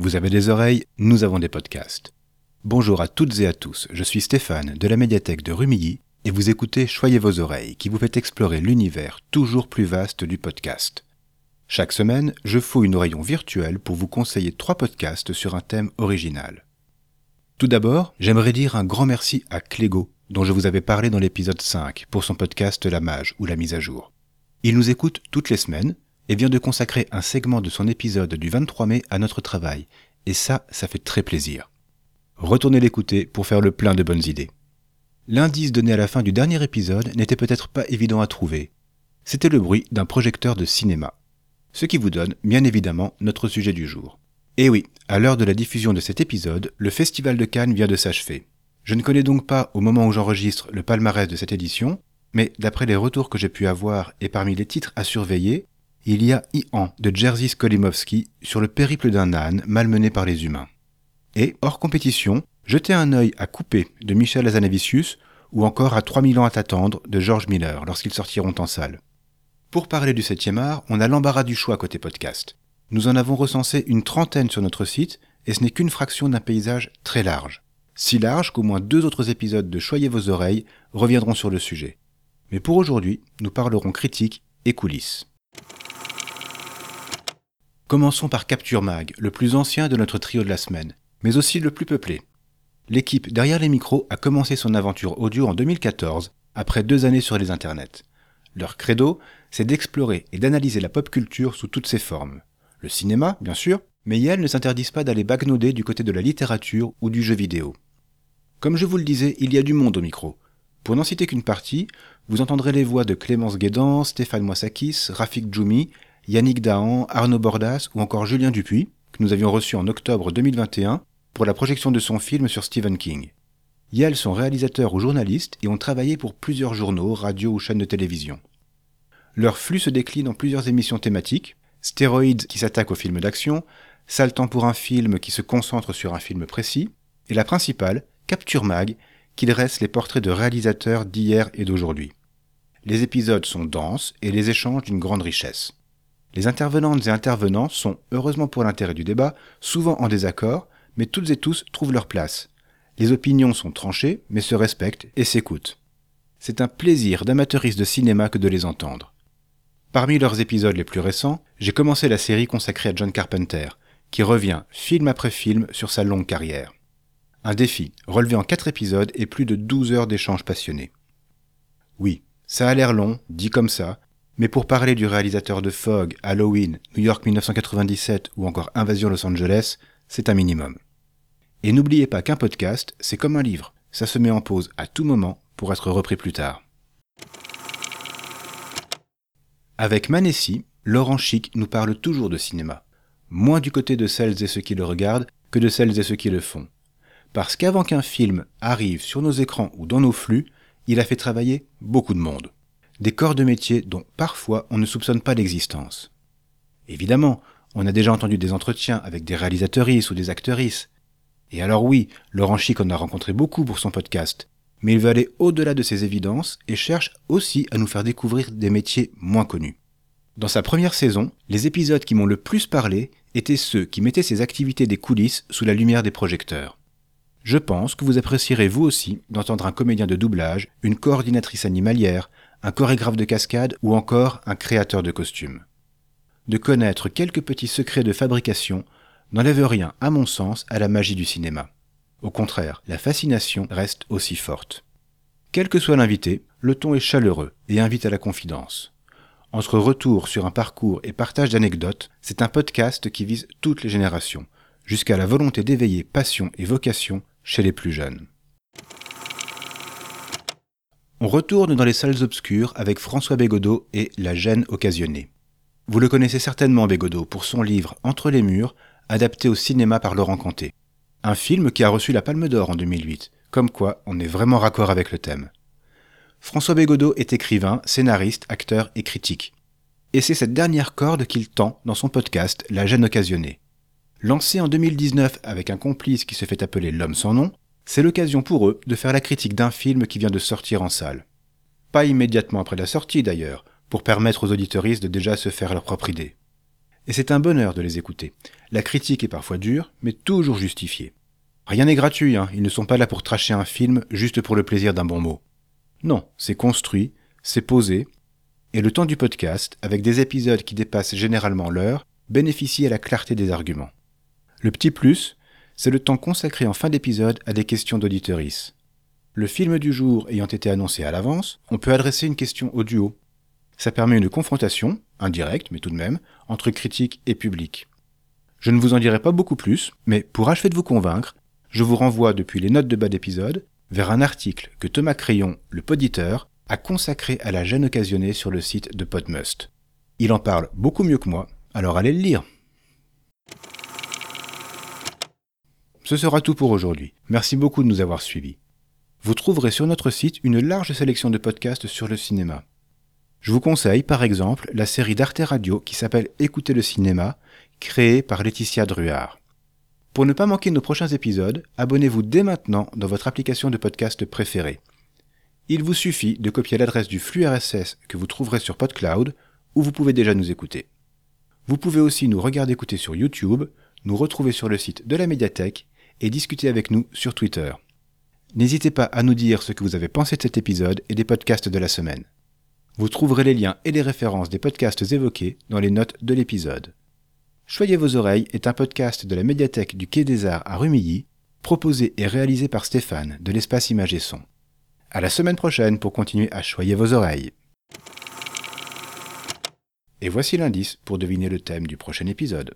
Vous avez des oreilles, nous avons des podcasts. Bonjour à toutes et à tous, je suis Stéphane de la médiathèque de Rumilly et vous écoutez Choyez vos oreilles qui vous fait explorer l'univers toujours plus vaste du podcast. Chaque semaine, je fouille une rayon virtuel pour vous conseiller trois podcasts sur un thème original. Tout d'abord, j'aimerais dire un grand merci à Clégo, dont je vous avais parlé dans l'épisode 5 pour son podcast La Mage ou La Mise à Jour. Il nous écoute toutes les semaines et vient de consacrer un segment de son épisode du 23 mai à notre travail, et ça, ça fait très plaisir. Retournez l'écouter pour faire le plein de bonnes idées. L'indice donné à la fin du dernier épisode n'était peut-être pas évident à trouver. C'était le bruit d'un projecteur de cinéma. Ce qui vous donne, bien évidemment, notre sujet du jour. Et eh oui, à l'heure de la diffusion de cet épisode, le Festival de Cannes vient de s'achever. Je ne connais donc pas, au moment où j'enregistre, le palmarès de cette édition, mais d'après les retours que j'ai pu avoir et parmi les titres à surveiller, il y a Ian de Jerzy Skolimowski sur le périple d'un âne malmené par les humains. Et, hors compétition, jetez un œil à Couper de Michel Azanavicius ou encore à 3000 ans à t'attendre de George Miller lorsqu'ils sortiront en salle. Pour parler du 7e art, on a l'embarras du choix côté podcast. Nous en avons recensé une trentaine sur notre site, et ce n'est qu'une fraction d'un paysage très large. Si large qu'au moins deux autres épisodes de Choyez vos oreilles reviendront sur le sujet. Mais pour aujourd'hui, nous parlerons critique et coulisses. Commençons par Capture Mag, le plus ancien de notre trio de la semaine, mais aussi le plus peuplé. L'équipe derrière les micros a commencé son aventure audio en 2014, après deux années sur les internets. Leur credo, c'est d'explorer et d'analyser la pop culture sous toutes ses formes le cinéma, bien sûr, mais Yale ne s'interdisent pas d'aller bagnoder du côté de la littérature ou du jeu vidéo. Comme je vous le disais, il y a du monde au micro. Pour n'en citer qu'une partie, vous entendrez les voix de Clémence Guédan, Stéphane Moissakis, Rafik Djoumi, Yannick Dahan, Arnaud Bordas ou encore Julien Dupuis, que nous avions reçu en octobre 2021 pour la projection de son film sur Stephen King. Yale sont réalisateurs ou journalistes et ont travaillé pour plusieurs journaux, radios ou chaînes de télévision. Leur flux se décline en plusieurs émissions thématiques, Stéroïdes qui s'attaque au film d'action, temps pour un film qui se concentre sur un film précis, et la principale, Capture Mag, qui dresse les portraits de réalisateurs d'hier et d'aujourd'hui. Les épisodes sont denses et les échanges d'une grande richesse. Les intervenantes et intervenants sont, heureusement pour l'intérêt du débat, souvent en désaccord, mais toutes et tous trouvent leur place. Les opinions sont tranchées, mais se respectent et s'écoutent. C'est un plaisir d'amateuriste de cinéma que de les entendre. Parmi leurs épisodes les plus récents, j'ai commencé la série consacrée à John Carpenter, qui revient film après film sur sa longue carrière. Un défi, relevé en 4 épisodes et plus de 12 heures d'échanges passionnés. Oui, ça a l'air long, dit comme ça, mais pour parler du réalisateur de Fog, Halloween, New York 1997 ou encore Invasion Los Angeles, c'est un minimum. Et n'oubliez pas qu'un podcast, c'est comme un livre, ça se met en pause à tout moment pour être repris plus tard. Avec Manessi, Laurent Chic nous parle toujours de cinéma, moins du côté de celles et ceux qui le regardent que de celles et ceux qui le font. Parce qu'avant qu'un film arrive sur nos écrans ou dans nos flux, il a fait travailler beaucoup de monde. Des corps de métier dont parfois on ne soupçonne pas l'existence. Évidemment, on a déjà entendu des entretiens avec des réalisatrices ou des actrices. Et alors oui, Laurent Chic en a rencontré beaucoup pour son podcast, mais il veut aller au-delà de ces évidences et cherche aussi à nous faire découvrir des métiers moins connus. Dans sa première saison, les épisodes qui m'ont le plus parlé étaient ceux qui mettaient ces activités des coulisses sous la lumière des projecteurs. Je pense que vous apprécierez vous aussi d'entendre un comédien de doublage, une coordinatrice animalière, un chorégraphe de cascade ou encore un créateur de costumes. De connaître quelques petits secrets de fabrication n'enlève rien, à mon sens, à la magie du cinéma. Au contraire, la fascination reste aussi forte. Quel que soit l'invité, le ton est chaleureux et invite à la confidence. Entre retour sur un parcours et partage d'anecdotes, c'est un podcast qui vise toutes les générations, jusqu'à la volonté d'éveiller passion et vocation chez les plus jeunes. On retourne dans les salles obscures avec François Bégodeau et La gêne occasionnée. Vous le connaissez certainement Bégodeau pour son livre Entre les murs, adapté au cinéma par Laurent Canté. Un film qui a reçu la Palme d'Or en 2008, comme quoi on est vraiment raccord avec le thème. François Bégodeau est écrivain, scénariste, acteur et critique. Et c'est cette dernière corde qu'il tend dans son podcast La gêne occasionnée. Lancé en 2019 avec un complice qui se fait appeler L'homme sans nom, c'est l'occasion pour eux de faire la critique d'un film qui vient de sortir en salle. Pas immédiatement après la sortie d'ailleurs, pour permettre aux auditeuristes de déjà se faire leur propre idée. Et c'est un bonheur de les écouter. La critique est parfois dure, mais toujours justifiée. Rien n'est gratuit, hein. ils ne sont pas là pour tracher un film juste pour le plaisir d'un bon mot. Non, c'est construit, c'est posé, et le temps du podcast, avec des épisodes qui dépassent généralement l'heure, bénéficie à la clarté des arguments. Le petit plus, c'est le temps consacré en fin d'épisode à des questions d'auditeurice. Le film du jour ayant été annoncé à l'avance, on peut adresser une question au duo. Ça permet une confrontation, indirecte mais tout de même, entre critique et public. Je ne vous en dirai pas beaucoup plus, mais pour achever de vous convaincre, je vous renvoie depuis les notes de bas d'épisode vers un article que Thomas Crayon, le poditeur, a consacré à la gêne occasionnée sur le site de Podmust. Il en parle beaucoup mieux que moi, alors allez le lire. Ce sera tout pour aujourd'hui. Merci beaucoup de nous avoir suivis. Vous trouverez sur notre site une large sélection de podcasts sur le cinéma. Je vous conseille par exemple la série d'Arte Radio qui s'appelle Écoutez le cinéma, créée par Laetitia Druard. Pour ne pas manquer nos prochains épisodes, abonnez-vous dès maintenant dans votre application de podcast préférée. Il vous suffit de copier l'adresse du flux RSS que vous trouverez sur PodCloud, où vous pouvez déjà nous écouter. Vous pouvez aussi nous regarder écouter sur YouTube, nous retrouver sur le site de la médiathèque et discuter avec nous sur Twitter. N'hésitez pas à nous dire ce que vous avez pensé de cet épisode et des podcasts de la semaine. Vous trouverez les liens et les références des podcasts évoqués dans les notes de l'épisode. Choyez vos oreilles est un podcast de la médiathèque du Quai des Arts à Rumilly, proposé et réalisé par Stéphane de l'espace Image et Son. À la semaine prochaine pour continuer à choyer vos oreilles. Et voici l'indice pour deviner le thème du prochain épisode.